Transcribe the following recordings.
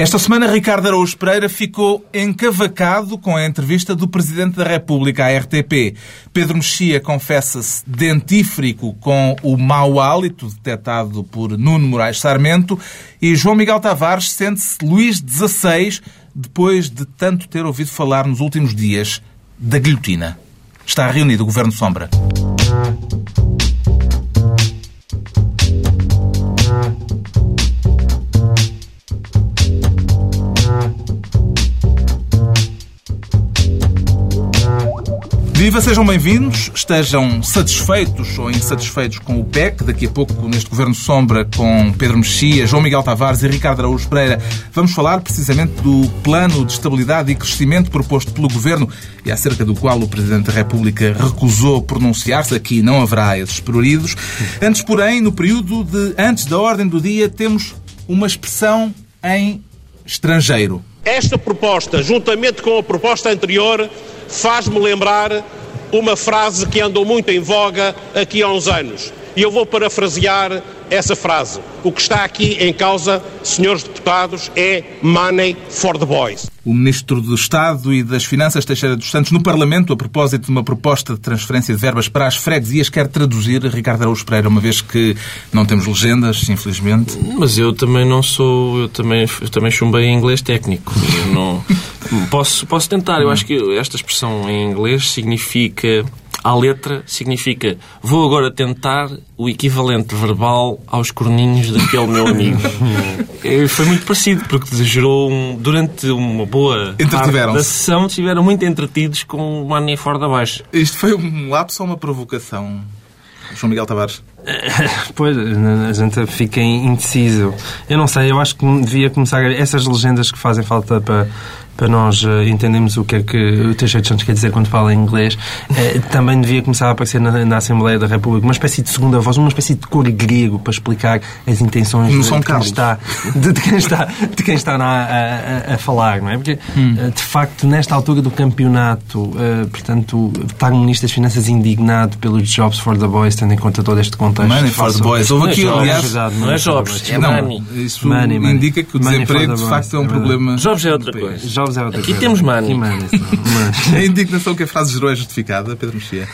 Esta semana, Ricardo Araújo Pereira ficou encavacado com a entrevista do Presidente da República à RTP. Pedro Mexia confessa-se dentífrico com o mau hálito detectado por Nuno Moraes Sarmento e João Miguel Tavares sente-se Luís XVI depois de tanto ter ouvido falar nos últimos dias da guilhotina. Está reunido o Governo Sombra. Viva, sejam bem-vindos. Estejam satisfeitos ou insatisfeitos com o PEC. Daqui a pouco, neste Governo Sombra, com Pedro Mexia, João Miguel Tavares e Ricardo Araújo Pereira, vamos falar precisamente do plano de estabilidade e crescimento proposto pelo Governo e acerca do qual o Presidente da República recusou pronunciar-se. Aqui não haverá esses pruridos. Antes, porém, no período de antes da ordem do dia, temos uma expressão em estrangeiro. Esta proposta, juntamente com a proposta anterior, faz-me lembrar uma frase que andou muito em voga aqui há uns anos. E eu vou parafrasear essa frase. O que está aqui em causa, senhores deputados, é money for the boys. O Ministro do Estado e das Finanças, Teixeira dos Santos, no Parlamento, a propósito de uma proposta de transferência de verbas para as freguesias, quer traduzir Ricardo Araújo Pereira, uma vez que não temos legendas, infelizmente. Mas eu também não sou, eu também, eu também chumbei em inglês técnico. Eu não, posso, posso tentar. Eu acho que esta expressão em inglês significa à letra significa vou agora tentar o equivalente verbal aos corninhos daquele meu amigo. Foi muito parecido, porque gerou um, durante uma boa parte da sessão estiveram muito entretidos com o Money for da Baixo. Isto foi um lapso ou uma provocação? João Miguel Tavares? Pois, a gente fica indeciso. Eu não sei, eu acho que devia começar essas legendas que fazem falta para para nós uh, entendermos o que é que o Teixeira de Santos quer dizer quando fala em inglês, uh, também devia começar a aparecer na, na, Assembleia da República uma espécie de segunda voz, uma espécie de cor grego para explicar as intenções de, de, quem está, de, de, quem está, de quem está na, a, a, a, falar, não é? Porque, hum. uh, de facto, nesta altura do campeonato, portanto, estar um Ministro das Finanças indignado pelos Jobs for the Boys, tendo em conta todo este contexto. Money for the Boys. Houve aqui, aliás... Não é Jobs, é money. Isso money, indica que o desemprego, de facto, é um problema... Jobs é outra coisa é outra Aqui coisa. temos money. A indignação que a frase gerou é justificada, Pedro Mexia?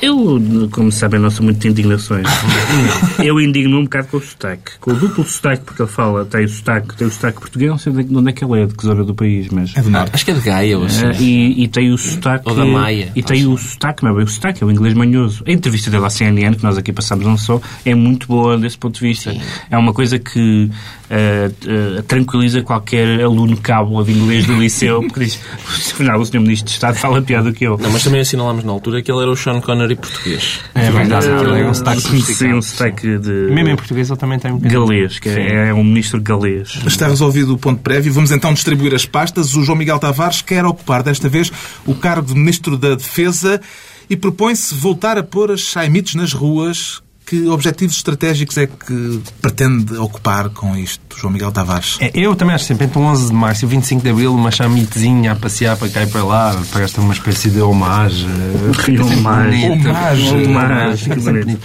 Eu, como sabem, não sou muito de indignações. eu indigno um bocado com o sotaque. Com o duplo sotaque, porque ele fala, tem o sotaque, tem o sotaque português, não sei de onde é que ele é, de que zona do país, mas... É do norte. Acho que é de Gaia, ou assim. e, e tem o sotaque... Ou da Maia. E tem o sotaque, não é bem o sotaque, é o inglês manhoso. A entrevista dele à CNN, que nós aqui passamos não só, é muito boa desse ponto de vista. Sim. É uma coisa que uh, uh, tranquiliza qualquer aluno cabo de inglês do liceu, porque diz, afinal, o Sr. Ministro de Estado fala pior do que eu. Não, mas também assinalámos na altura que ele era o Sean Connery português. É verdade, é um sotaque Sim, um sotaque de... Mesmo em português ele também tem um Galês, que é, é, um ministro galês. Está resolvido o ponto prévio. Vamos então distribuir as pastas. O João Miguel Tavares quer ocupar desta vez o cargo de Ministro da Defesa e propõe-se voltar a pôr as chaimites nas ruas que objetivos estratégicos é que pretende ocupar com isto, João Miguel Tavares? É, eu também acho sempre, entre o 11 de março e o 25 de abril, uma chamitezinha a passear para cá e para lá, parece uma espécie de homagem. Homagem. Homagem.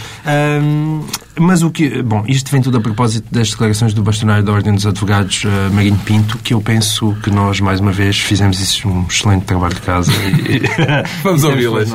Mas o que. Bom, isto vem tudo a propósito das declarações do bastonário da Ordem dos Advogados, uh, Marinho Pinto, que eu penso que nós, mais uma vez, fizemos isso um excelente trabalho de casa. Vamos ouvi-las.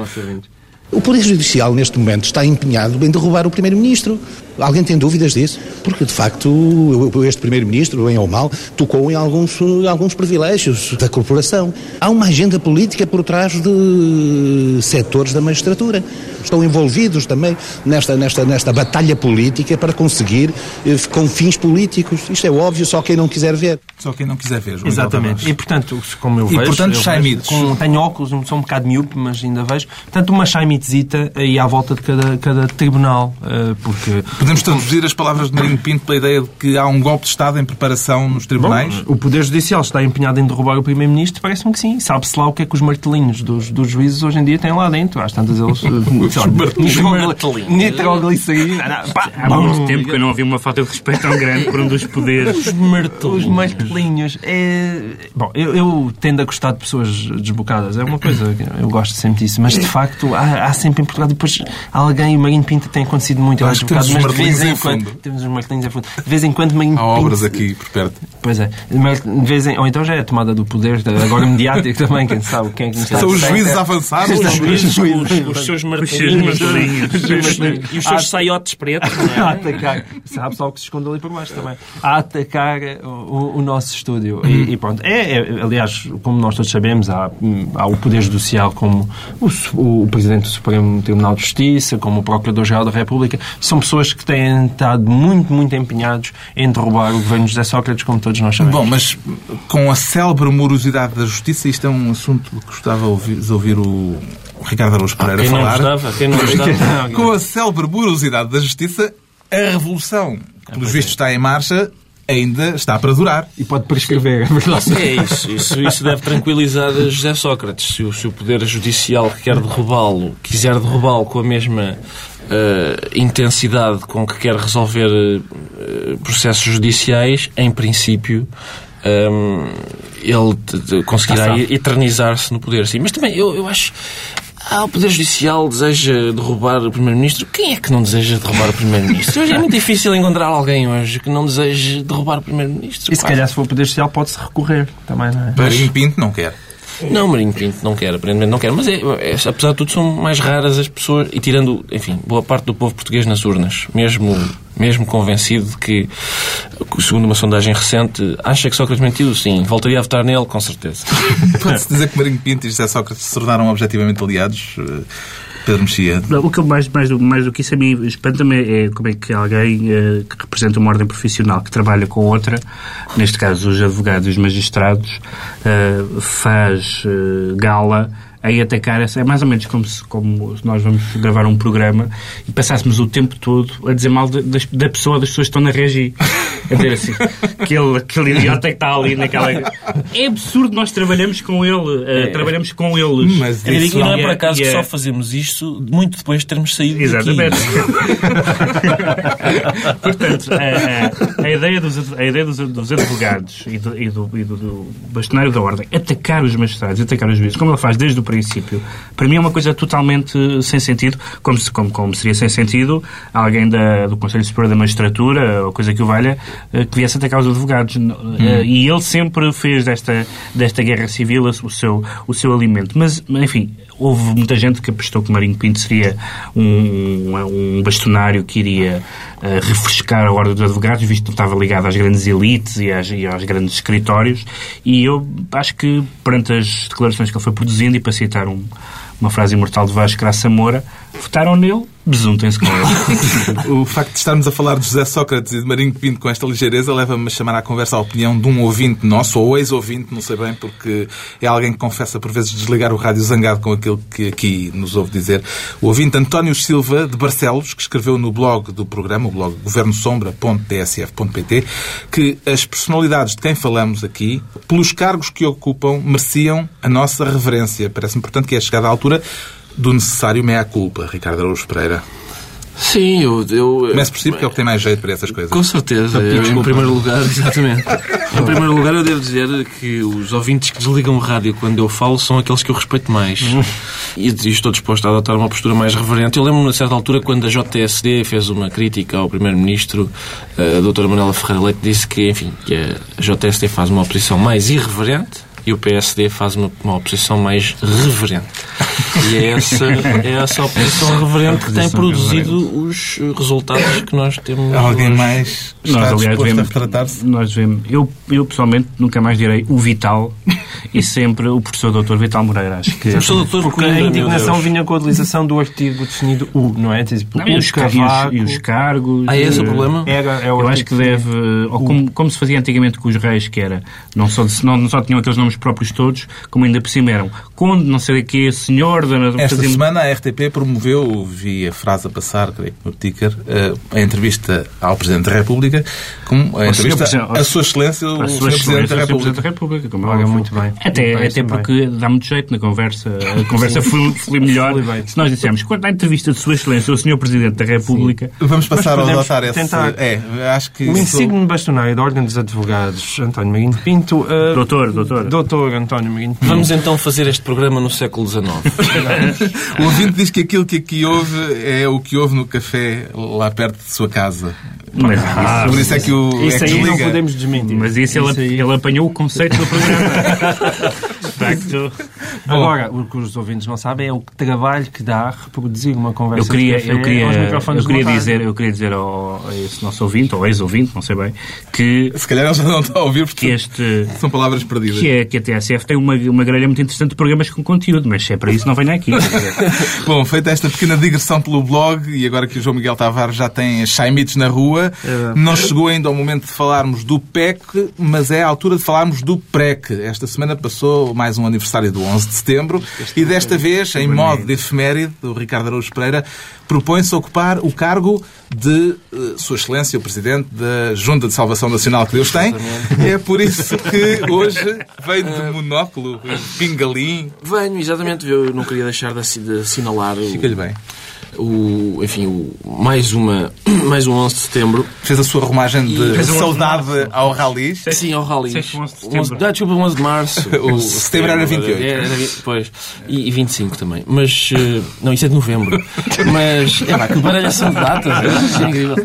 O Poder Judicial, neste momento, está empenhado em derrubar o Primeiro-Ministro. Alguém tem dúvidas disso? Porque, de facto, este Primeiro-Ministro, bem ou mal, tocou em alguns, alguns privilégios da corporação. Há uma agenda política por trás de setores da magistratura. Estão envolvidos também nesta, nesta, nesta batalha política para conseguir eh, com fins políticos. Isto é óbvio, só quem não quiser ver. Só quem não quiser ver, Exatamente. E, portanto, como eu e, vejo... portanto, chaimites. Tenho óculos, sou um bocado miúpe, mas ainda vejo. Portanto, uma chaimitesita aí à volta de cada, cada tribunal, eh, porque... Podemos traduzir as palavras de Marinho Pinto pela ideia de que há um golpe de Estado em preparação nos tribunais? Bom, o Poder Judicial está empenhado em derrubar o Primeiro-Ministro? Parece-me que sim. Sabe-se lá o que é que os martelinhos dos, dos juízes hoje em dia têm lá dentro. Às tantas eles... os martelinhos. Nitroglicerina. Há muito tempo que eu não ouvi uma falta de respeito tão grande por um dos poderes. Os martelinhos. Os martelinhos. É... Bom, eu, eu tendo a gostar de pessoas desbocadas. É uma coisa... Eu gosto sempre disso. Mas, de facto, há, há sempre em Portugal. Depois alguém, o Marinho Pinto tem acontecido muito. Eu Acho que um temos bocado, os mas de vez martelinhos em em quando. fundo. Temos os martelinhos em fundo. De vez em quando Marinho Há Pinto. obras aqui por perto. Pois é. Mas de vez em... Ou então já é a tomada do poder, agora mediático também, quem sabe quem é que nos está São os juízes avançados. Os juízes, juízes. os, os seus martelinhos seus- e os seus saiotes pretos. não a é? atacar. Sabe só o que se esconde ali por baixo também. A atacar o, nosso estúdio. E, e pronto. É, é, aliás, como nós todos sabemos, há, há o Poder Judicial como o, Presidente do Supremo Tribunal de Justiça, como o Procurador-Geral da República. São pessoas que têm estado muito, muito empenhados em derrubar o governo de José Sócrates, como todos nós sabemos. Bom, mas com a célebre morosidade da justiça, isto é um assunto que gostava de ouvir, o Ricardo Araújo Pereira Quem não falar. gostava? Quem não gostava? Com a célebre morosidade da justiça, a revolução, que pelos vistos está em marcha, ainda está para durar. E pode prescrever, é verdade. É isso, isso, isso deve tranquilizar José Sócrates. Se o, se o Poder Judicial que quer derrubá-lo quiser derrubá-lo com a mesma eh, intensidade com que quer resolver eh, processos judiciais, em princípio. ehm, ele conseguirá eternizar-se no poder, sim. Mas também, eu, eu acho. Ah, o Poder Judicial deseja derrubar o Primeiro-Ministro. Quem é que não deseja derrubar o Primeiro-Ministro? Hoje é muito difícil encontrar alguém hoje que não deseje derrubar o Primeiro-Ministro. E se calhar, se for o Poder Judicial, pode-se recorrer também, não é? Pinto não quer. Não, Marinho Pinto não quer, aparentemente não quer. Mas, é, é- apesar de tudo, são mais raras as pessoas, e tirando, enfim, boa parte do povo português nas urnas, mesmo, mesmo convencido de que, segundo uma sondagem recente, acha que Sócrates mentiu, sim, voltaria a votar nele, com certeza. Pode-se dizer que Marinho Pinto e José Sócrates se tornaram objetivamente aliados. Pedro Mexia. O que eu mais, mais, do, mais do que isso a mim espanta-me é como é que alguém eh, que representa uma ordem profissional que trabalha com outra, neste caso os advogados e os magistrados, eh, faz eh, gala em atacar essa. É mais ou menos como se, como nós vamos gravar um programa e passássemos o tempo todo a dizer mal das- da pessoa, das pessoas que estão na regi. A dizer assim, aquele, aquele idiota que está ali naquela. É absurdo, nós trabalhamos com ele, eh, trabalhamos com eles. Mas digo, isso e não é por é- acaso e que é- só fazemos isto muito depois de termos saído Exatamente. Portanto, a, a- a ideia, dos, a ideia dos, dos advogados e, do, e, do, e do- do bastonário da ordem atacar os magistrados, atacar os juízes, como ele faz desde o princípio, para mim é uma coisa totalmente sem sentido, como, como, como seria sem sentido alguém da, do Conselho Superior da Magistratura, ou coisa que o valha, que viesse atacar os advogados. Eh, E ele sempre fez desta, desta guerra civil o seu, o seu alimento. Mas, enfim, houve muita gente que apostou que Marinho Pinto seria um, um bastonário que iria eh, refrescar a ordem dos advogados, visto que não estava ligado às grandes elites e, às, e aos grandes escritórios. E eu acho que, perante as declarações que ele foi produzindo, e para citar um- uma frase imortal de Vasco Graça Moura, votaram nele, besuntem-se com ele. O facto de estarmos a falar de José Sócrates e de Marinho Pinto com esta ligeireza leva-me a chamar à conversa a opinião de um ouvinte nosso, ou ex-ouvinte, não sei bem, porque é alguém que confessa por vezes desligar o rádio zangado com aquilo que aqui nos ouve dizer. O ouvinte António Silva, de Barcelos, que escreveu no blog do programa, o blog governosombra.tsf.pt, que as personalidades de quem falamos aqui, pelos cargos que ocupam, mereciam a nossa reverência. Parece-me, portanto, que é chegada a altura do necessário meia-culpa, Ricardo Araújo Pereira. Sim, eu... eu Comece por si, porque é o que tem mais jeito para essas coisas. Com certeza. Eu, em primeiro lugar, exatamente. Em primeiro lugar, eu devo dizer que os ouvintes que desligam o rádio quando eu falo são aqueles que eu respeito mais. E, e estou disposto a adotar uma postura mais reverente. Eu lembro-me, a certa altura, quando a JTSD fez uma crítica ao Primeiro-Ministro, a doutora Manuela Ferreira Leite disse que, enfim, que a JTSD faz uma oposição mais irreverente e o PSD faz uma, uma oposição mais reverente. E é essa, é essa oposição reverente que tem produzido os resultados que nós temos. Alguém hoje. mais está Nós, aliás, disposto a retratar-se? nós devemos, eu, eu pessoalmente nunca mais direi o Vital e sempre o professor doutor Vital Moreira. Acho que Professor doutor Porque a Coimbra, meu indignação vinha com a utilização do artigo definido U, não é? Tipo, Não, e, o os, ca- e, os, cavaco. e os cargos. Ah, é esse o eh, problema? Era, é o Eu acho que deve, ou como, como se fazia antigamente com os reis, que era, não só, não, não só tinham aqueles nomes próprios todos, como ainda por cima eram Conde, não sei o quê, Senhor, Dona... Esta semana a RTP promoveu, vi a frase a passar, creio que no ticker, eh, a entrevista ao Presidente da República, como a Senhor entrevista ao- a Sua Excelência, o Sr. Presidente da excelência, o Sr. República. Presidente da República. Como é Olha, óbvio. muito bem. Até, Parece até bem. porque dá muito jeito na conversa. A conversa flui, flui melhor. Se nós dissermos, quando há entrevista de Sua Excelência, o Sr. Presidente da República, Vamos passar a adotar esse... tentar. É, acho que... O sou- insigne bastonário da Ordem dos Advogados, António Maguinho Pinto. eh, Doutor, doutor. Doutor, doutor António Marinho. Vamos então fazer este programa no século XIX. O ouvinte diz que aquilo que aqui houve é o que houve no café lá perto de sua casa. Mas Ah, Por isso é que o Isso é que aí não podemos desmentir. Mas isso, ele, aí- ele apanhou o conceito do programa. Facto, Agora, o que os ouvintes não sabem é o trabalho que dá reproduzir uma conversa eu queria, de eu queria, eu queria dizer, eu queria dizer ao, a esse nosso ouvinte, ou ex-ouvinte, não sei bem, que, Se calhar ele já não está a ouvir que porque este... são palavras perdidas. Que, é, que a TSF tem uma, uma grelha muito interessante de programas com conteúdo, mas se é para isso, não venha aqui. Bom, feita esta pequena digressão pelo blog e agora que o João Miguel Tavares já tem chaimitos na rua, não chegou ainda ao momento de falarmos do PEC, mas é a altura de falarmos do PREC. Esta semana passou mais um aniversário do 11 de setembro e desta vez, em modo de efeméride, o Ricardo Araújo Pereira propõe-se ocupar o cargo de eh, Sua Excelência, o Presidente da Junta de Salvação Nacional que Deus tem. É por isso que hoje veio de monóculo, pingalim. Venho, exatamente, eu não queria deixar de, assi- de assinalar o, Fica-lhe bem. O, enfim, o, mais, uma, mais um 11 de setembro. Fez a sua romagem de um saudade ao rally. Sim, ao rally. Sei que 11 de setembro. Ah, desculpa, 11 de março. O setembro era 28. Era, era, pois. E, e 25 também. Mas, eh, não, isso é de novembro. Mas, é pá, que baralhação de datas. é incrível.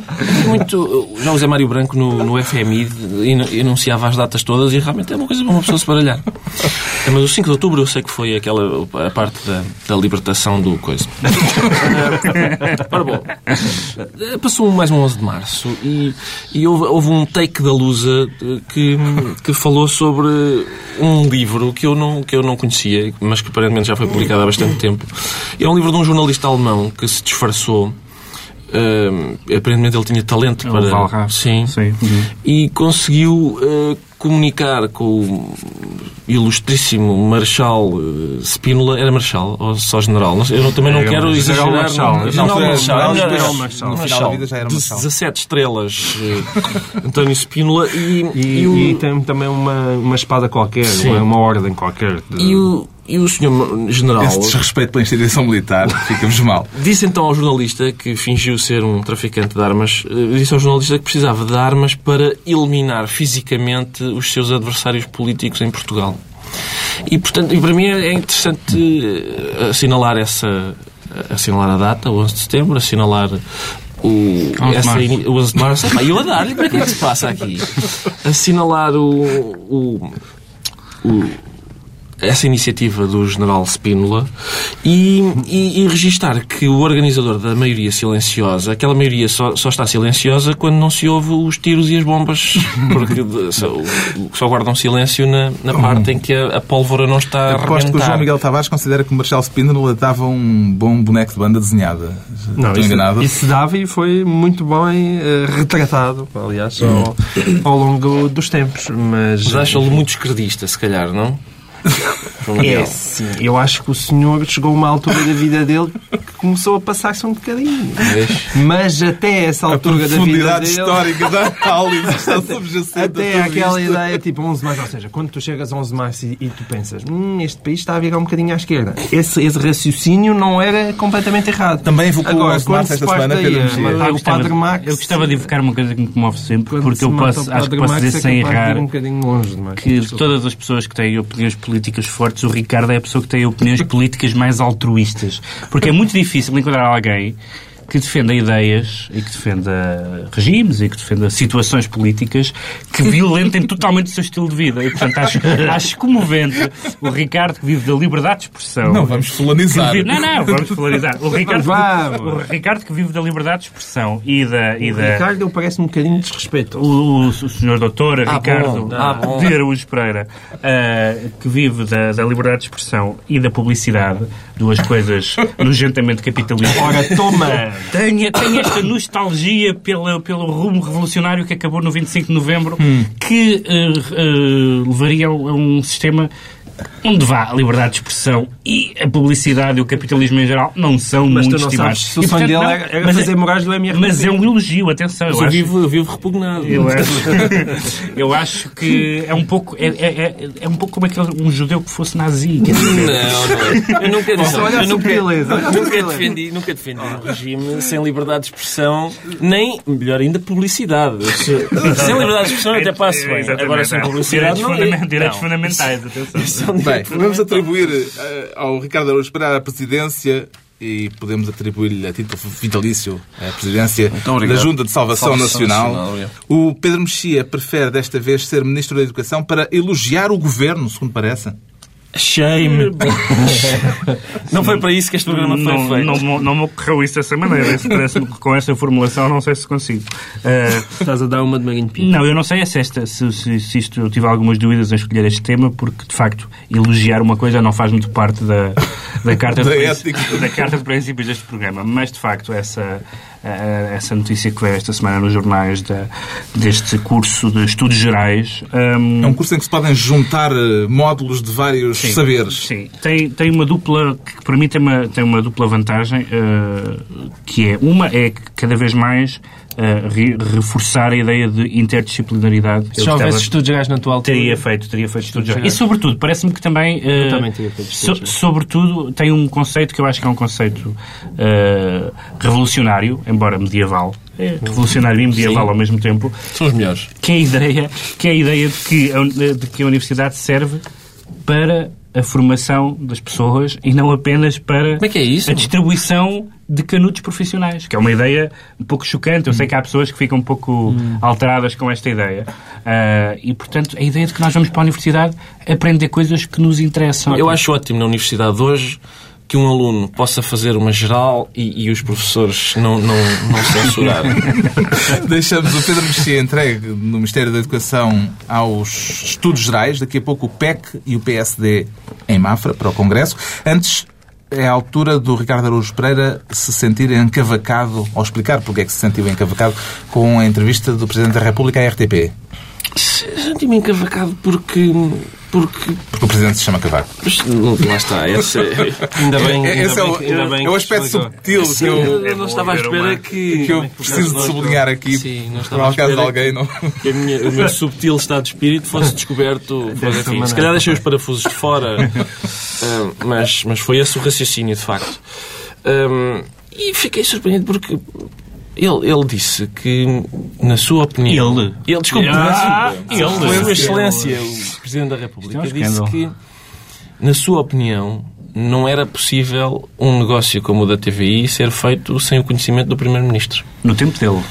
Muito, já o José Mário Branco no, no FMI enu- enunciava as datas todas e realmente é uma coisa para uma pessoa se baralhar. É, Mas o 5 de outubro eu sei que foi aquela a parte da, da libertação do coisa. Ora bom, passou mais um 11 de março e, e houve, houve um take da Lusa eh, que, que falou sobre um livro que eu, não, que eu não conhecia, mas que aparentemente já foi publicado há bastante tempo. É um livro de um jornalista alemão que se disfarçou. Eh, aparentemente ele tinha talento para. Walras. Sim. Sim. Uhum. E conseguiu eh, comunicar com o ilustríssimo Marechal eh, Spínola. Era Marechal ou só General? Eu não- também não Era quero exagerar. Marechal. não- General Marechal. General é no final da Marechal. vida já era Marechal. 17 estrelas, António Spínola. E, E, e o- e tem também uma, uma espada qualquer, uma, uma ordem qualquer. de- e o, e o senhor General Esse desrespeito pela instituição militar fica-vos mal. disse então ao jornalista que fingiu ser um traficante de armas, eh, disse ao jornalista que precisava de armas para eliminar fisicamente os seus adversários políticos em Portugal. E, portanto, e para mim é interessante eh, assinalar essa assinalar a data, o 11 de setembro, assinalar o, 11 de essa o 11 de março. Epá, eu a dar-lhe, para que é que se passa aqui? Assinalar o, o, o- essa iniciativa do general Spínola e, e, e registar que o organizador da maioria silenciosa, aquela maioria só, só está silenciosa quando não se ouve os tiros e as bombas, porque só, só guardam silêncio na, na parte em que a, a pólvora não está a Aposto que o João. Miguel Tavares considera que o Marcelo Spínola dava um bom boneco de banda desenhada. Não, Estou isso, enganado? isso dava e foi muito bem eh, retratado, aliás, ao, ao longo dos tempos. Mas, Mas acham-lhe muito esquerdista, se calhar, não? É, sim. Eu acho que o senhor chegou a uma altura da vida dele começou a passar-se um bocadinho. Mas até essa A altura da vida profundidade dele... histórica da análise está subjacente a Até aquela isto. ideia tipo 11 de março, ou seja, quando tu chegas a 11 de março e, e tu pensas hum, este país está a virar um bocadinho à esquerda. Esse, esse raciocínio não era completamente errado. Também evocou o 11 de quando março esta semana, Pedro a Mexia. o Padre Max... eu gostava de evocar uma coisa que me comove sempre, quando porque se eu posso, acho que posso Max, dizer é sem errar um bocadinho longe demais. que de todas as pessoas que têm opiniões políticas fortes, o Ricardo é a pessoa que tem opiniões políticas mais altruístas. Porque é muito difícil encontrar alguém que defenda ideias e que defenda regimes e que defenda situações políticas que violentem totalmente o seu estilo de vida. E, portanto, acho, acho comovente o Ricardo que vive da liberdade de expressão. Não, vamos fulanizar. vive- Não, não, vamos polarizar. O Ricardo, Vamos. o Ricardo que vive da liberdade de expressão e da... E O da Ricardo eu parece um bocadinho desrespeitoso. o, o, o senhor doutor Ah, Ricardo bom. Ah, bom. de Araújo Pereira, ah, que vive da, da liberdade de expressão e da publicidade, duas coisas nojentamente capitalistas. Ora, toma! Tenho, tenho esta nostalgia pela, pelo rumo revolucionário que acabou no 25 de novembro, Hum. que ah, ah, levaria a um sistema onde vá a liberdade de expressão e a publicidade e o capitalismo em geral não são Mas muito tu não estimados. sabes se o sonho dele não, era, era mas fazer é- morais do. Mas é um elogio, atenção. Mas Eu eu acho, vivo, eu vivo repugnado. eu acho, eu acho que é um pouco é, é, é, é um pouco como aquele, um judeu que fosse nazi. quer dizer, Não, não é. Eu nunca disse. olha eu nunca, subtileza, olha a nunca defendi, nunca defendi um regime sem liberdade de expressão, nem, melhor ainda, publicidade. Sem liberdade de expressão eu até passo bem. Exatamente, Agora sem publicidade Direitos, não. fundament- direitos não. fundamentais, atenção. É Bem, fundamental. atribuir eh, ao Ricardo Araújo Pereira a presidência e podemos atribuir-lhe a título vitalício a presidência obrigado. da Junta de Salvação, Salvação Nacional. Nacional, o Pedro Mexia prefere desta vez ser Ministro da Educação para elogiar o Governo, segundo parece. Shame. Não foi para isso que este programa foi não, feito. não, não, não me ocorreu isso dessa maneira. Parece-me que com essa formulação não sei se consigo. Eh, Estás a dar uma de Marinho Pinto. não, eu não sei se, esta, se, se, se isto, eu tive algumas dúvidas em escolher este tema, porque de facto elogiar uma coisa não faz muito parte da, da, carta, de Da ética. da carta de princípios deste programa. Mas de facto, essa, essa notícia que veio esta semana nos jornais da, deste curso de estudos gerais. hum, É um curso em que se podem juntar eh, módulos de vários Sim, saberes. Sim, tem, tem uma dupla, que para mim tem uma, tem uma dupla vantagem, eh, que é, uma é que cada vez mais eh, re- reforçar a ideia de interdisciplinaridade. Se já houvesse estudos gerais na tua altura... Teria feito, teria feito estudos gerais. E sobretudo, parece-me que também, eh, Eu também teria feito estudos so- sobretudo, tem um conceito que eu acho que é um conceito eh, revolucionário, embora medieval. É revolucionário e medieval Sim. ao mesmo tempo, São os melhores. que é a ideia, que é a ideia de, que a, de que a universidade serve para a formação das pessoas e não apenas para é que é isso? a distribuição de canutos profissionais, que é uma ideia um pouco chocante. Eu sei que há pessoas que ficam um pouco alteradas com esta ideia. Ah, e, portanto, a ideia de que nós vamos para a universidade aprender coisas que nos interessam. Eu acho ótimo na universidade hoje que um aluno possa fazer uma geral e, e os professores não, não, não censurarem. Deixamos o Pedro Mexia entregue no Ministério da Educação aos estudos gerais. Daqui a pouco o PEC e o PSD em Mafra para o Congresso. Antes, é a altura do Ricardo Araújo Pereira se sentir encavacado, ou explicar porque é que se sentiu encavacado, com a entrevista do Presidente da República à RTP. Senti-me encavacado porque. Porque Porque o Presidente se chama Cavaco. Mas, lá está, esse é- Ainda bem, ainda Esse é bem o, que- ainda bem é o que aspecto explicou. subtil que eu, eu não estava à espera que. que eu preciso de sublinhar aqui, Sim, não por estava à acaso de alguém. Não... que a minha- o meu subtil estado de espírito fosse descoberto. Fosse, enfim, se calhar deixei os parafusos de fora, ah, mas, mas foi esse o raciocínio, de facto. Ah, e fiquei surpreendido porque ele, ele disse que, na sua opinião. Ele? Ele, desculpe, Ah, ele. ele. Sua Excelência, o Presidente da República, é um disse que, na sua opinião, não era possível um negócio como o da TVI ser feito sem o conhecimento do Primeiro-Ministro. No tempo dele.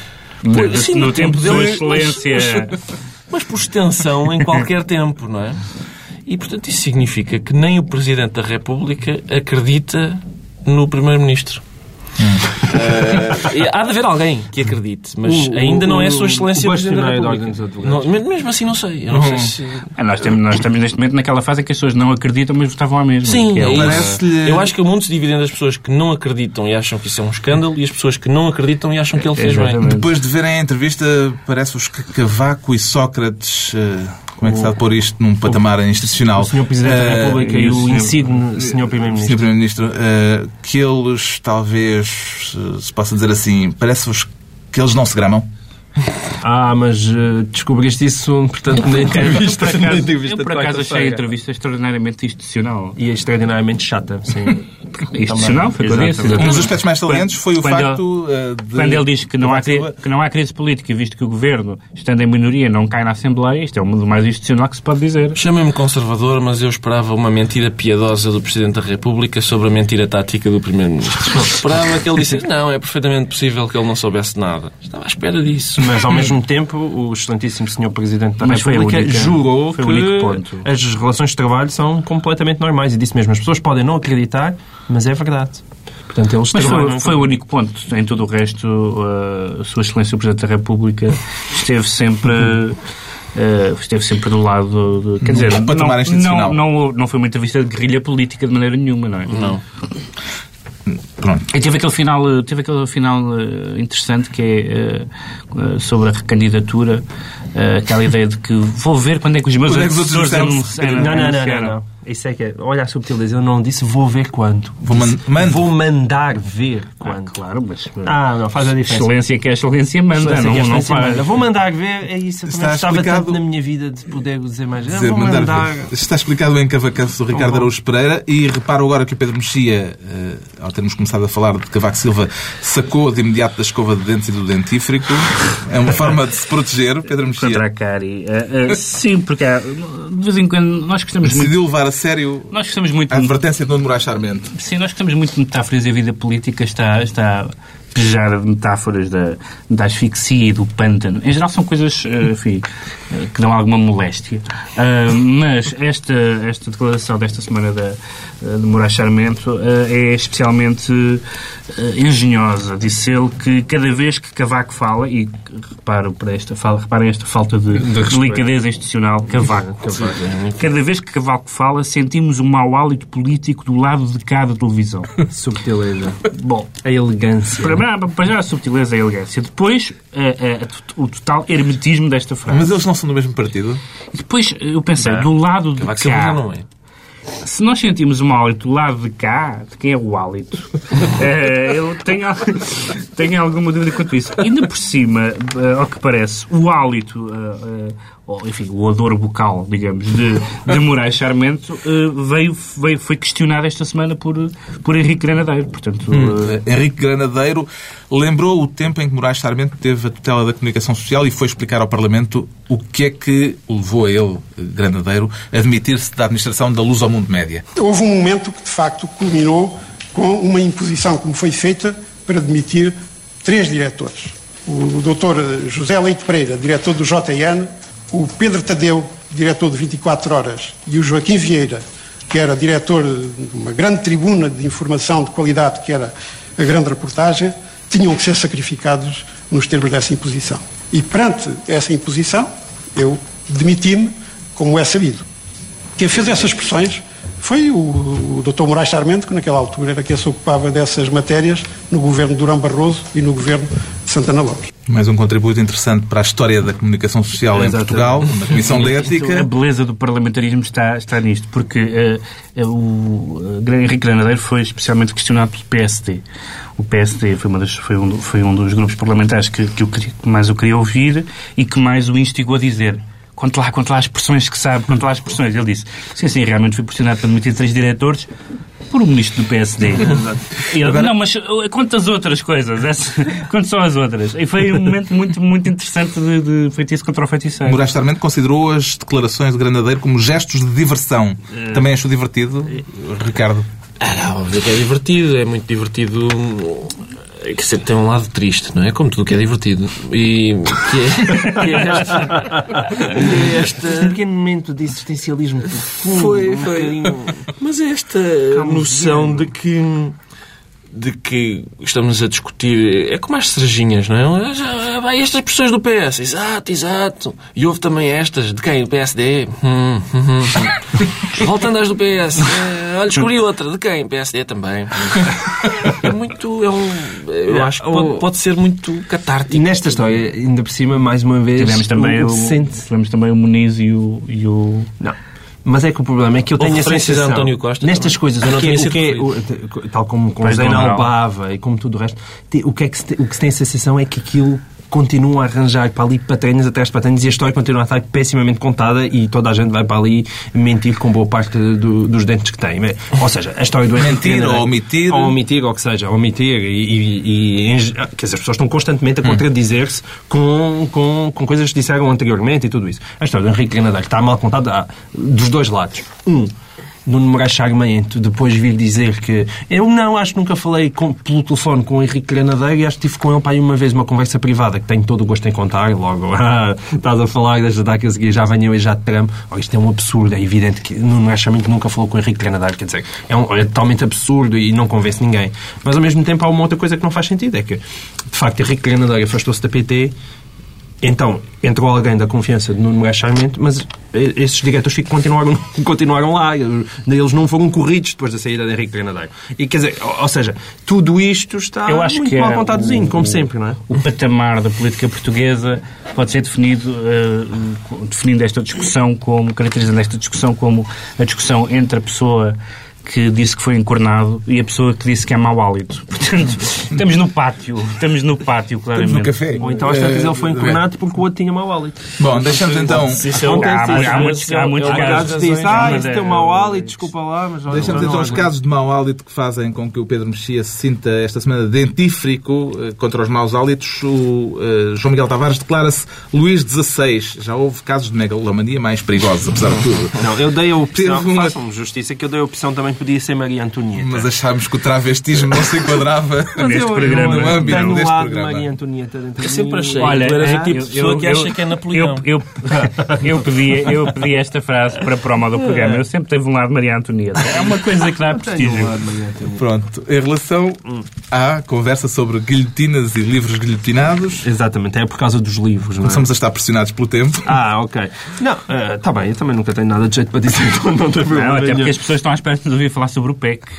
No, sim, no no tempo tempo dele, excelência. mas- Mas por extensão, em qualquer tempo, não é? E, portanto, isso significa que nem o Presidente da República acredita no Primeiro-Ministro. E há de haver alguém que acredite, mas O- ainda não é a Sua o- Excelência o o Presidente da República. Não, mesmo assim, não sei. Eu não sei se... Ah, nós, temos, nós estamos neste momento naquela fase em que as pessoas não acreditam, mas votavam à mesma. Sim, é o- isso. Parece-lhe- Eu acho que o mundo se divide entre as pessoas que não acreditam e acham que isso é um escândalo e as pessoas que não acreditam e acham que ele fez bem. Exatamente. Depois de verem a entrevista, parece-vos que Cavaco e Sócrates. eh, Como é que se dá de pôr isto num patamar institucional? O Sr. Presidente da Eh, República e o insigne Sr. Sr. Primeiro-Ministro. Primeiro-Ministro, eh, que eles talvez, eh, se possa dizer assim, parece-vos que eles não se gramam? Ah, mas eh, descobriste isso, portanto, na entrevista. Eu, por acaso, entrevista eu, por acaso achei a entrevista extraordinariamente institucional. E é extraordinariamente chata, sim. Institucional, foi o que. Exatamente. Um dos aspectos mais salientes foi o Quando ele- facto eh, de... Quando ele diz que não, há, que não há crise política, visto que o governo, estando em minoria, não cai na Assembleia, isto é o do mais institucional que se pode dizer. Chamem-me conservador, mas eu esperava uma mentira piedosa do Presidente da República sobre a mentira tática do Primeiro-Ministro. Esperava que ele dissesse, não, é perfeitamente possível que ele não soubesse nada. Estava à espera disso. Mas, ao mesmo tempo, o excelentíssimo Sr. Presidente da Mas República única- jurou foi o que único ponto. as relações de trabalho são completamente normais. E disse mesmo, as pessoas podem não acreditar, mas é verdade. Portanto, eles Mas foi, foi o único ponto. Em todo o resto, uh, a Sua Excelência o Presidente da República esteve sempre. uh, esteve sempre do lado de, quer dizer, não, não, não, não foi uma entrevista de guerrilha política de maneira nenhuma, não é? Não. Pronto. E teve aquele final, uh, teve aquele final uh, interessante que é uh, uh, sobre a recandidatura, uh, aquela ideia de que vou ver quando é que os meus Quando é que os outros anunciam- Não, não, não, não, anunciaram. não. Isso é que é. Olha a subtileza. Eu não disse vou ver quando. Vou man- mando. Vou mandar ver Ah, quando. claro, mas... Ah, não, faz a diferença. Excelência que a excelência manda, Excelência não, não excelência faz. manda. Vou mandar ver, é isso. Eu Está explicado- tanto na minha vida de poder dizer mais. Ah, Dizer, vou mandar mandar. Está explicado o encavacanço do Ricardo bom. Araújo Pereira e reparo agora que o Pedro Mexia, eh, ao termos começado a falar de Cavaco Silva, sacou de imediato da escova de dentes e do dentífrico. É uma forma de se proteger, Pedro Contra Mexia. a Cari. Eh, eh, sim, porque há- de vez em quando nós gostamos muito... Decidiu levar a sério Nós gostamos muito a advertência de Nuno Moraes Charmente. Sim, nós gostamos muito de metáforas e a vida política está, está pejada de metáforas da, da asfixia e do pântano. Em geral são coisas, eh, enfim, eh, que dão alguma moléstia. Ah, mas esta, esta declaração desta semana da, de Moraes Charmento eh, é especialmente eh, engenhosa. Disse ele que cada vez que Cavaco fala, e reparo para esta, fala, reparem esta falta de, delicadeza institucional, Cavaco. Cada vez que Cavaco fala, sentimos um mau hálito político do lado de cá da televisão. Subtileza. Bom, A elegância. para, para já a subtileza e a elegância. Depois, eh, eh, o total hermetismo desta frase. Mas eles não são do mesmo partido? E depois eu pensei, do lado de Silva cá, não é. se nós sentimos um hálito do lado de cá, de quem é o hálito? Eh, eu tenho, tenho alguma dúvida quanto a isso. Ainda por cima, eh, ao que parece, o hálito, eh, eh, ou, enfim, o odor bucal, digamos, de, de Moraes Charmento eh, veio, veio, foi questionado esta semana por, por Henrique Granadeiro. Portanto, eh, Eh, Henrique Granadeiro lembrou o tempo em que Moraes Sarmento teve a tutela da comunicação social e foi explicar ao Parlamento o que é que o levou a ele, eh, Granadeiro, a admitir-se da administração da Luz ao Mundo Média. Houve um momento que, de facto, culminou com uma imposição, como foi feita, para demitir três diretores. O Dr. José Leite Pereira, diretor do JN, o Pedro Tadeu, diretor de 24 Horas, e o Joaquim Vieira, que era diretor de uma grande tribuna de informação de qualidade, que era a grande reportagem, tinham que ser sacrificados nos termos dessa imposição. E perante essa imposição, eu demiti-me, como é sabido. Quem fez essas pressões foi o, o Dr. Moraes Sarmento, que naquela altura era quem se ocupava dessas matérias no governo de Durão Barroso e no governo Santana Lopes. Mais um contributo interessante para a história da comunicação social em Exatamente. Portugal, na Comissão de A Ética. beleza do parlamentarismo está, está nisto, porque eh, o eh, Henrique Granadeiro foi especialmente questionado pelo PSD. O PSD foi, uma das- foi um, foi um dos grupos parlamentares que, que, eu que mais eu queria ouvir e que mais o instigou a dizer. Conte lá, conte lá as expressões que sabe, conte lá as expressões. Ele disse, sim, sim, realmente fui pressionado para demitir três diretores por um ministro do PSD. E ele, não, mas uh, conta as outras coisas, essa, conta só as outras. E foi um momento muito, muito interessante de, de feitiço contra o feiticeiro. Moraes Sarmento considerou as declarações de Granadeiro como gestos de diversão. Também achou divertido, Ricardo? Ah, que é divertido, é muito divertido. É que sempre tem um lado triste, não é? Como tudo que é divertido. E que é, que é esta. Que é esta Um pequeno momento de existencialismo profundo. Foi, um foi. bocadinho- Mas esta noção de que de que estamos a discutir é como as cerejinhas, não é? Já, vai, estas pessoas do PS, exato, exato. E houve também estas, de quem? Do PSD. Hum, hum, hum. Voltando às do PS. olha, descobri outra, de quem? PSD também. É muito. É um, eu acho que pode, pode ser muito E catártico. nesta história, ainda por cima, mais uma vez, Tivemos também o, o, tivemos também o Muniz e o, e o Não. Mas é que o problema é que eu Houve tenho a sensação... António Costa Nestas também. coisas, Eu não que, é, o que é, o- tal como com Zé. Albava e como tudo o resto, o que, é que se, o que se tem a sensação é que aquilo continua a arranjar para ali patranhas atrás de patranhas e a história continua a estar pessimamente contada e toda a gente vai para ali mentir com boa parte do- dos dentes que tem. Ou seja, a história do Henrique Mentir ou omitir. Ou omitir, ou que seja, omitir e, e, e quer dizer, as pessoas estão constantemente a contradizer-se com, com, com coisas que disseram anteriormente e tudo isso. A história do Henrique Granadeiro está mal contada dos dois lados. Um, Nuno Moraes Charmento depois vir dizer que eu não, acho que nunca falei com- pelo telefone com o Henrique Granadeiro e acho que tive com ele para aí uma vez uma conversa privada que tenho todo o gosto em contar. Logo, ah, estás a falar desta data a seguir, já venho e já te tramo. Isto é um absurdo, é evidente que Nuno Moraes Charmento nunca falou com o Henrique Granadeiro. Quer dizer, é, um- é totalmente absurdo e não convence ninguém. Mas ao mesmo tempo há uma outra coisa que não faz sentido: é que de facto Henrique Granadeiro afastou-se da PT Então, entrou alguém da confiança de Nuno mas esses diretores continuaram, continuaram lá. Eles não foram corridos depois da saída de Henrique Granadeiro. E quer dizer, ou seja, tudo isto está Eu acho muito que mal é contadozinho, o- como sempre, não é? O patamar da política portuguesa pode ser definido, eh, definindo esta discussão como, caracterizando esta discussão como a discussão entre a pessoa que disse que foi encornado e a pessoa que disse que é mau hálito. Portanto, estamos no pátio, estamos no pátio, claramente. no café. Ou então às tantas ele foi Eh, encornado porque o outro tinha mau hálito. Bom, deixamos então. Há, muitos, casos. Disse, ah, isso tem mau hálito, desculpa lá, mas... olha, Deixamos então os casos de mau hálito que fazem com que o Pedro Mexia se sinta esta semana dentífrico eh, contra os maus hálitos. O eh, João Miguel Tavares declara-se Luís XVI. Já houve casos de megalomania mais perigosos, apesar de tudo. Não, eu dei a opção, façam-me justiça, que eu dei a opção também podia ser Maria Antonieta. Mas achámos que o travestismo não se enquadrava neste eu, programa, eu, no âmbito um deste lado de programa. Maria Antonieta dentro Eu sempre achei. Olha, tu eras ah, o tipo de pessoa que acha que é Napoleão. Eu, eu, eu, pedi, eu pedi esta frase para a promo do programa. Eu sempre teve um lado de Maria Antonieta. É uma coisa que dá um prestígio. Antonieta. Pronto, em relação à conversa sobre guilhotinas e livros guilhotinados, Exatamente, é por causa dos livros, não é? começamos a estar pressionados pelo tempo. Ah, ok. Não, está bem, eu também nunca tenho nada de jeito para dizer, não tem problema Não, até nenhum. porque as pessoas estão à espera de nos ouvir falar sobre o PEC.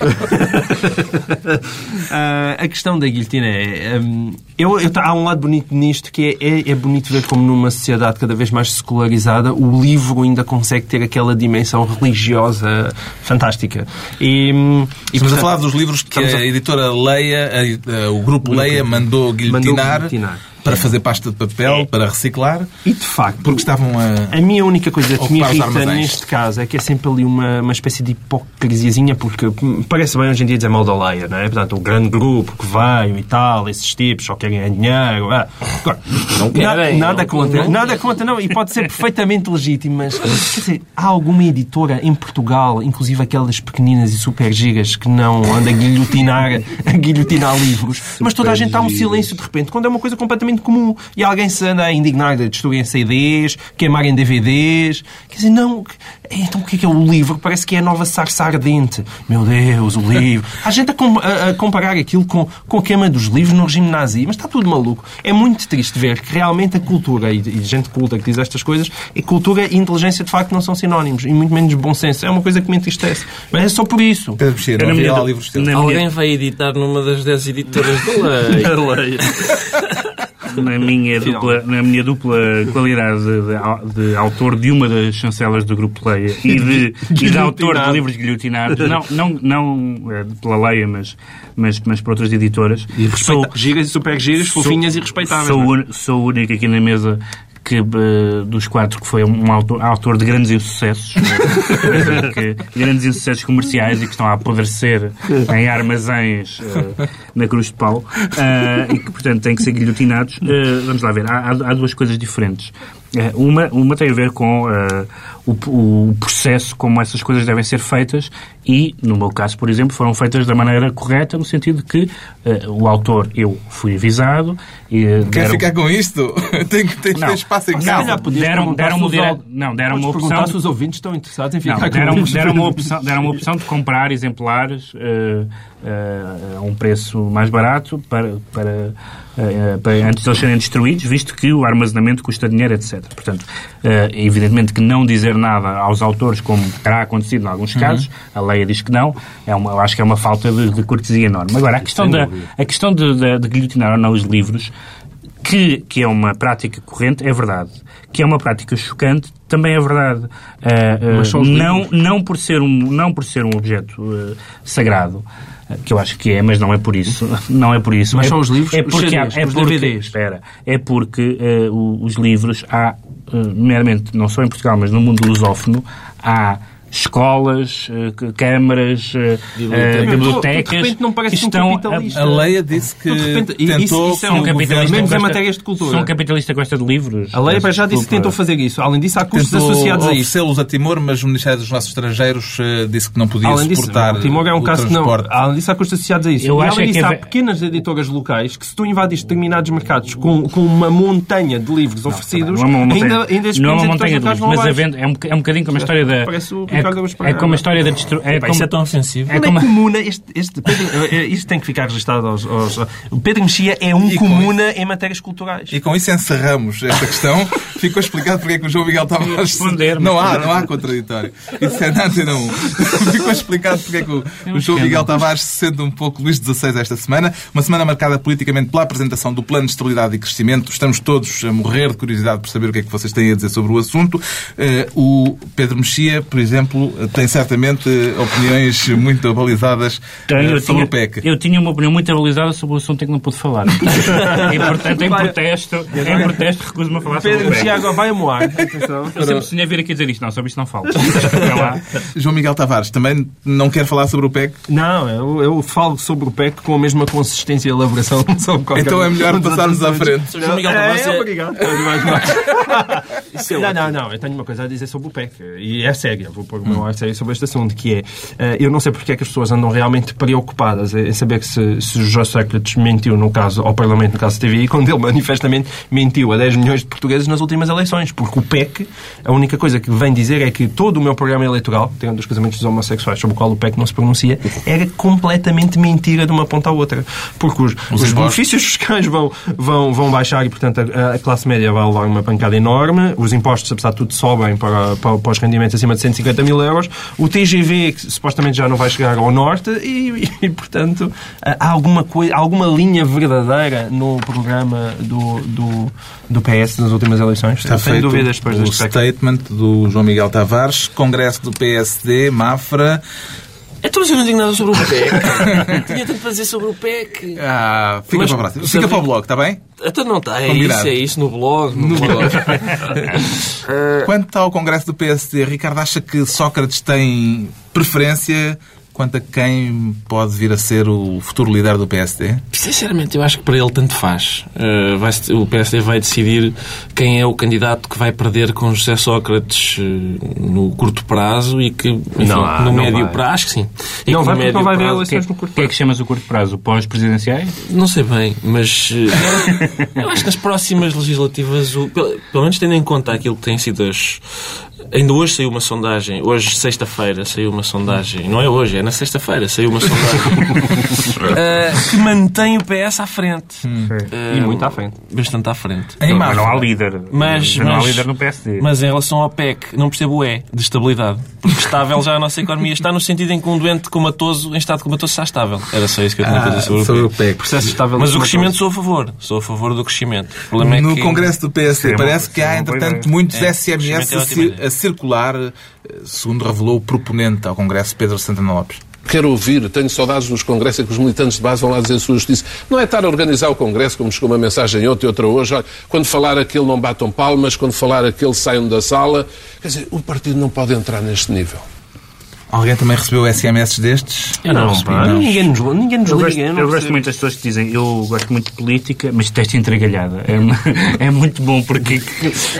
Ah, a questão da guilhotina é. hum, eu, eu- há um lado bonito nisto que é, é, é bonito ver como numa sociedade cada vez mais secularizada o livro ainda consegue ter aquela dimensão religiosa fantástica. E, hum, e, Estamos a portanto, falar dos livros que a a- editora Leia, a- a- o grupo Leia, mandou guilhotinar, guilhotinar. para fazer pasta de papel, para reciclar, E de facto, porque estavam a. A minha única coisa que me irrita neste caso é que é sempre ali uma, uma espécie de hipocrisiazinha, porque parece bem hoje em dia dizer mal da Leia, não é? Portanto, o grande grupo que veio e tal, esses tipos só querem ganhar dinheiro. Ah. Agora, Não querem, nada não- contra, não- nada contra, não, e pode ser perfeitamente legítimo, mas quer dizer, há alguma editora em Portugal, inclusive aquelas pequeninas e super gigas, que não anda a guilhotinar, a guilhotinar livros, mas toda a gente está um silêncio de repente, quando é uma coisa completamente comum e alguém se anda a indignar de destruírem CDs, queimarem DVDs. Quer dizer, não. Então o que é que é o livro? Parece que é a nova sarça ardente. Meu Deus, o livro. Há gente a, com- a- a comparar aquilo com, com a queima dos livros no regime nazi, mas está tudo maluco. É muito triste ver que realmente a cultura, e, e gente culta que diz estas coisas, e cultura e inteligência de facto não são sinónimos, e muito menos bom senso. É uma coisa que me entristece. Mas é só por isso. Pedro Mexia, não havia livros teus. Alguém vai editar numa das 10 editoras da lei. na minha dupla, na minha dupla qualidade de, de- de autor de uma das chancelas do Grupo Leia e de, e de autor de livros guilhotinados, não, não, não eh, pela Leia, mas, mas, mas por outras editoras, E sou, respeita- gigas e super gigas, sou- fofinhas e respeitáveis. Sou, é? sou o único aqui na mesa que, eh, dos quatro que foi um autor, autor de grandes insucessos, que- grandes insucessos comerciais e que estão a apodrecer em armazéns eh, na Cruz de Pau eh, e que, portanto, têm que ser guilhotinados. Eh, vamos lá ver, há, há- duas coisas diferentes. Uma, uma tem a ver com o, o processo, como essas coisas devem ser feitas e, no meu caso, por exemplo, foram feitas da maneira correta, no sentido que eh, o autor, eu fui avisado e eh, Quer deram- ficar com isto? Tem que ter espaço em Não, casa. podias deram, deram dire... al- Não, deram uma opção... perguntar se os ouvintes estão interessados em ficar Não, com deram, deram, uma opção, deram uma opção de comprar exemplares eh, a um preço mais barato para, para, eh, para- antes de eles serem destruídos, visto que o armazenamento custa dinheiro, etc. Portanto, eh, evidentemente que não dizer nada aos autores, como terá acontecido em alguns casos, a lei diz que não, é uma, eu acho que é uma falta de, de cortesia enorme. Agora, a questão, da, a questão de, de, de guilhotinar ou não os livros que, que é uma prática corrente, é verdade. Que é uma prática chocante, também é verdade. Mas são os não, não, por ser um, não por ser um objeto ah, sagrado, que eu acho que é, mas não é por isso. Não é por isso. Mas é, são os livros, é os porque, há- CDs, é os porque, DVDs. Espera, é porque o- os livros há, ah, meramente, não só em Portugal, mas no mundo lusófono, há escolas, c- câmaras, ah, De bibliotecas repente não parece que um estão a- capitalista. A Leia disse que De repente, e tentou isso- isso é um capitalista em matérias de cultura. Sou um capitalista que gosta de livros. A lei já disse que tentou fazer isso. Além disso, há custos tentou associados a isso. oferecê-los a Timor, mas o Ministério dos Negócios Estrangeiros eh, disse que não podia Além disso, suportar o Timor é um o caso que não. transporte. Além disso, há custos associados a isso. Eu e acho além é que disso, é há pequenas editoras locais que, se tu invades determinados mercados com, com uma montanha de livros oferecidos, Não é uma montanha, ainda, ainda não é uma montanha de editoras livros, mas é, um, é um bocadinho como a história da. É é como a história da destruição. É como... Isso é tão ofensivo. É Ele como- é comuna, este, este Pedro, isto tem que ficar registado aos, aos- O Pedro Mexia é um E com comuna em matérias culturais. E com isso encerramos esta questão. Ficou explicado porque é que o João Miguel Tavares... Responder, Não há, não há contraditório. Isso é na Antena 1. Ficou explicado porque é que o, o João Miguel Tavares se sente um pouco Luís XVI esta semana. Uma semana marcada politicamente pela apresentação do Plano de Estabilidade e Crescimento. Estamos todos a morrer de curiosidade por saber o que é que vocês têm a dizer sobre o assunto. Eh, o Pedro Mexia, por exemplo, tem certamente opiniões muito abalizadas Tenho, eh, sobre tinha, o PEC. eu tinha uma opinião muito avalizada sobre o assunto em que não pude falar. e, portanto, em protesto, em protesto, recuso-me a falar sobre Pedro o Mexia PEC. agora vai a moar. Atenção. Eu sempre sonhei vir aqui dizer isto. Não, sobre isto não falo. João Miguel Tavares também não quer falar sobre o PEC? Não, eu, eu falo sobre o PEC com a mesma consistência e elaboração sobre qualquer Então é melhor passarmos à frente. João Miguel Tavares É, é- obrigado. Mais, mais. Isso é Não, não, não. Eu tenho uma coisa a dizer sobre o PEC. E é sério. Vou pôr o meu ar sério sobre este assunto, que é... eh, eu não sei porque é que as pessoas andam realmente preocupadas em saber que se, se o José Sócrates mentiu, no caso, ao Parlamento, no caso da TVI, quando ele manifestamente mentiu a 10 milhões de portugueses nas últimas eleições. Porque o PEC, a única coisa que vem dizer é que todo o meu programa eleitoral, tirando os casamentos dos homossexuais, sobre o qual o PEC não se pronuncia, era completamente mentira de uma ponta à outra. Porque os, os impostos. benefícios fiscais vão, vão, vão baixar e, portanto, a, a classe média vai levar uma pancada enorme. Os impostos, apesar de tudo, sobem para, para, para os rendimentos acima de 150 mil euros. O TGV, que supostamente já não vai chegar ao norte e, e, portanto, há alguma, coi- há alguma linha verdadeira no programa do, do, do PS nas últimas eleições. Está feito dúvidas depois o statement do João Miguel Tavares, Congresso do PSD, Mafra. Então, mas eu não digo nada sobre o PEC. Tinha tanto para dizer sobre o PEC. Ah, fica Mas- para o próximo. Fica para o blog, está bem? Então não está. É Combinado. isso, é isso no blog. No, blog. Quanto ao Congresso do PSD, Ricardo acha que Sócrates tem preferência quanto a quem pode vir a ser o futuro líder do PSD? Sinceramente, eu acho que para ele tanto faz. Uh, vai o PSD vai decidir quem é o candidato que vai perder com José Sócrates uh, no curto prazo e que, enfim, Não há, no não médio vai. prazo, acho que sim. E Não que vai porque não médio vai haver prazo- eleições no curto O que é que chamas o curto prazo? Pós-presidenciais? Não sei bem, mas uh, eu acho que nas próximas legislativas, o- pelo, pelo menos tendo em conta aquilo que tem sido as. Ainda hoje saiu uma sondagem, hoje, sexta-feira, saiu uma sondagem, não é hoje, é na sexta-feira, saiu uma sondagem uh, que mantém o PS à frente. E Uh, muito à frente. Bastante à frente. Em Mas não há líder. Mas, não há mas- líder no PSD. Mas em relação ao PEC, não percebo o E de estabilidade. Porque estável já a nossa economia está no sentido em que um doente comatoso, em estado comatoso, está estável. Era só isso que eu tinha a dizer sobre, Ah, sobre o o PEC. PEC. Processo estável Mas o crescimento sou a favor. Sou a favor do crescimento. O problema é No que... Congresso do PSD é parece que há, é entretanto, ideia. muitos É, SMS a, circular, eh, segundo revelou o proponente ao Congresso, Pedro Santana Lopes. Quero ouvir, tenho saudades dos congressos em que os militantes de base vão lá dizer a sua justiça. Não é estar a organizar o congresso, como chegou uma mensagem ontem e outra hoje. Olha, quando falar aquele não batam palmas, quando falar aquele saiam da sala. Quer dizer, o partido não pode entrar neste nível. Alguém também recebeu SMS destes? Eu não, recebi, não. Ninguém nos, ninguém nos Eu liga. gosto, eu não eu gosto muito das pessoas que dizem eu gosto muito de política, mas detesto entregalhada. É, é muito bom porque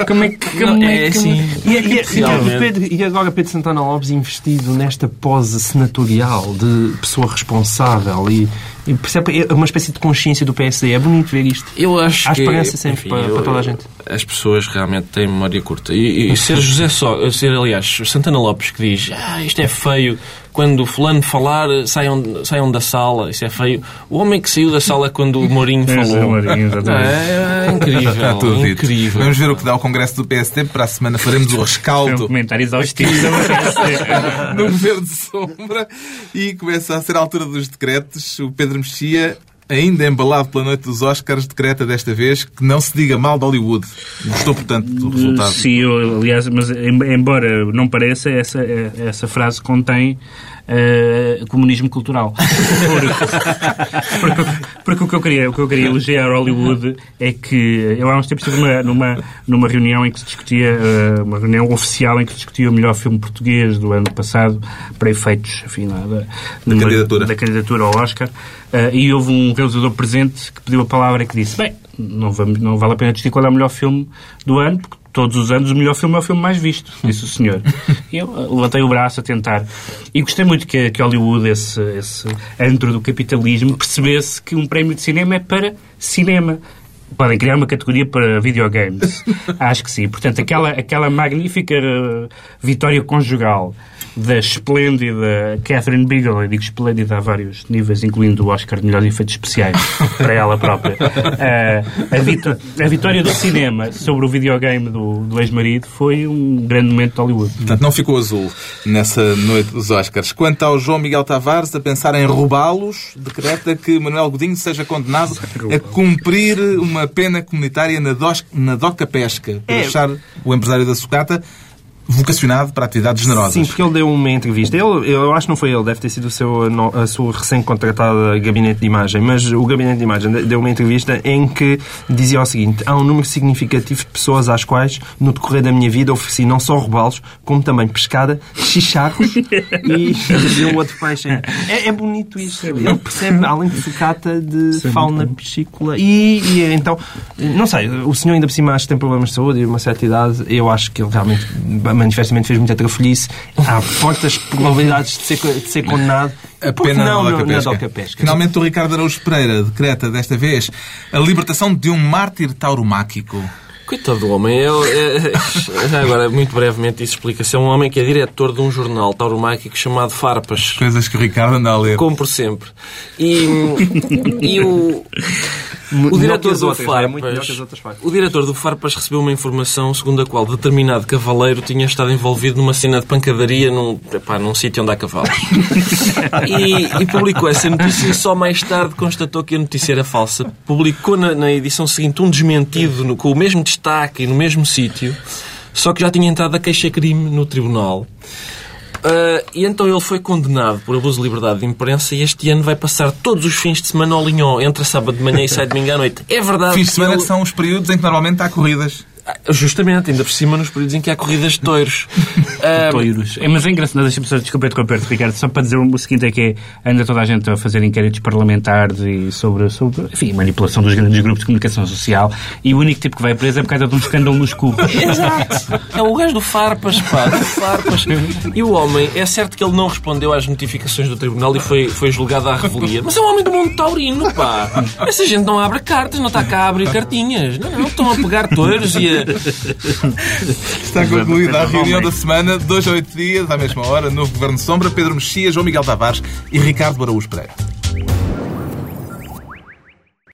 como é que como Não, é é assim. E, e- e-. Pedro- e agora Pedro Santana Lopes investido nesta pose senatorial de pessoa responsável e percebe, é uma espécie de consciência do PSD. É bonito ver isto. Eu acho Há que, esperança sempre para- para toda a gente. As pessoas realmente têm memória curta. E, e ser José Só, ser, aliás, Santana Lopes que diz ah, isto é feio, quando fulano falar, saiam, saiam da sala, isso é feio. O homem que saiu da sala quando o Mourinho É, falou. o Mourinho, exatamente. Não, é, é incrível. Está tudo dito. incrível. Vamos ver o que dá o Congresso do PSD. Para a semana faremos o Foi um rescaldo comentário exaustivo sobre o PSD. no governo de sombra e começa a ser a altura dos decretos. O Pedro Mexia, ainda embalado pela noite dos Oscars, decreta desta vez que não se diga mal de Hollywood. Gostou, portanto, do resultado. Sim, eu, aliás, mas em- embora não pareça, essa, essa frase contém eh, comunismo cultural. Porque, porque, porque o, que eu queria, o que eu queria elogiar Hollywood é que eu há uns tempos estive numa, numa, numa reunião em que se discutia, eh, uma reunião oficial em que se discutia o melhor filme português do ano passado para efeitos, enfim, lá, da, numa- candidatura. da candidatura ao Oscar eh, e houve um realizador presente que pediu a palavra e que disse bem, não, vamos, não vale a pena discutir qual é o melhor filme do ano, porque todos os anos o melhor filme é o filme mais visto, disse o senhor. E eu eh, levantei o braço a tentar. E gostei muito que, que Hollywood, esse, esse antro do capitalismo, percebesse que um prémio de cinema é para cinema. Podem criar uma categoria para videogames. Acho que sim. Portanto, aquela, aquela magnífica eh, vitória conjugal da esplêndida Catherine Bigelow, eu digo esplêndida a vários níveis, incluindo o Oscar de melhores efeitos especiais para ela própria. Uh, a, vitó a, vitória do cinema sobre o videogame do, do ex-marido foi um grande momento de Hollywood. Portanto, não ficou azul nessa noite dos Oscars. Quanto ao João Miguel Tavares a pensar em roubá-los, decreta que Manuel Godinho seja condenado a cumprir uma pena comunitária na, na DOCA Pesca, por é. achar o empresário da sucata vocacionado para atividades generosas. Sim, porque ele deu uma entrevista. Ele, eu acho que não foi ele, deve ter sido o seu, a sua recém-contratada gabinete de imagem, mas o gabinete de imagem deu uma entrevista em que dizia o seguinte: há um número significativo de pessoas às quais, no decorrer da minha vida, ofereci não só robalos, como também pescada, chicharros e um outro peixe. É, é bonito isto. Ele percebe, além de sucata, de fauna piscícola. E, e então, não sei, o senhor ainda por cima acho que tem problemas de saúde e uma certa idade, eu acho que ele realmente manifestamente fez muita trafolhice. Há fortes probabilidades de ser, de ser condenado. A pena não, na, na Doca Pesca. Finalmente o Ricardo Araújo Pereira decreta, desta vez, a libertação de um mártir tauromáquico. Coitado do homem. Eu, é, já agora, muito brevemente, isso explica-se. É um homem que é diretor de um jornal tauromáquico chamado Farpas. Coisas que o Ricardo anda a ler. Como por sempre. E, e o, o diretor do outras, Farpas, é o diretor do Farpas recebeu uma informação segundo a qual determinado cavaleiro tinha estado envolvido numa cena de pancadaria num, epá, num sítio onde há cavalos. e, e, publicou essa notícia e só mais tarde constatou que a notícia era falsa. Publicou na, na edição seguinte um desmentido no, com o mesmo destaque no mesmo sítio, só que já tinha entrado a queixa-crime no tribunal. Uh, e então ele foi condenado por abuso de liberdade de imprensa e este ano vai passar todos os fins de semana ao Linhó, entre sábado de manhã e sábado de domingo à noite. É verdade. Fins de semana ele... são os períodos em que normalmente há corridas. Justamente, ainda por cima nos períodos em que há corridas de touros. um... Touros. É, mas é engraçado, deixa-me só desculpa interromper Ricardo, só para dizer o seguinte, é que anda toda a gente a fazer inquéritos parlamentares e sobre, sobre enfim, manipulação dos grandes grupos de comunicação social e o único tipo que vai preso é por causa de um escândalo nos cubos. Exato. É o gajo do Farpas, pá, do Farpas. E o homem, é certo que ele não respondeu às notificações do tribunal e foi, foi julgado à revelia, mas é um homem do mundo taurino, pá. Essa gente não abre cartas, não está cá a abrir cartinhas. Não, não, estão a pegar touros e a Está concluída a reunião da semana, dois a oito dias, à mesma hora, novo Governo Sombra, Pedro Mexia, João Miguel Tavares e Ricardo Araújo Pereira.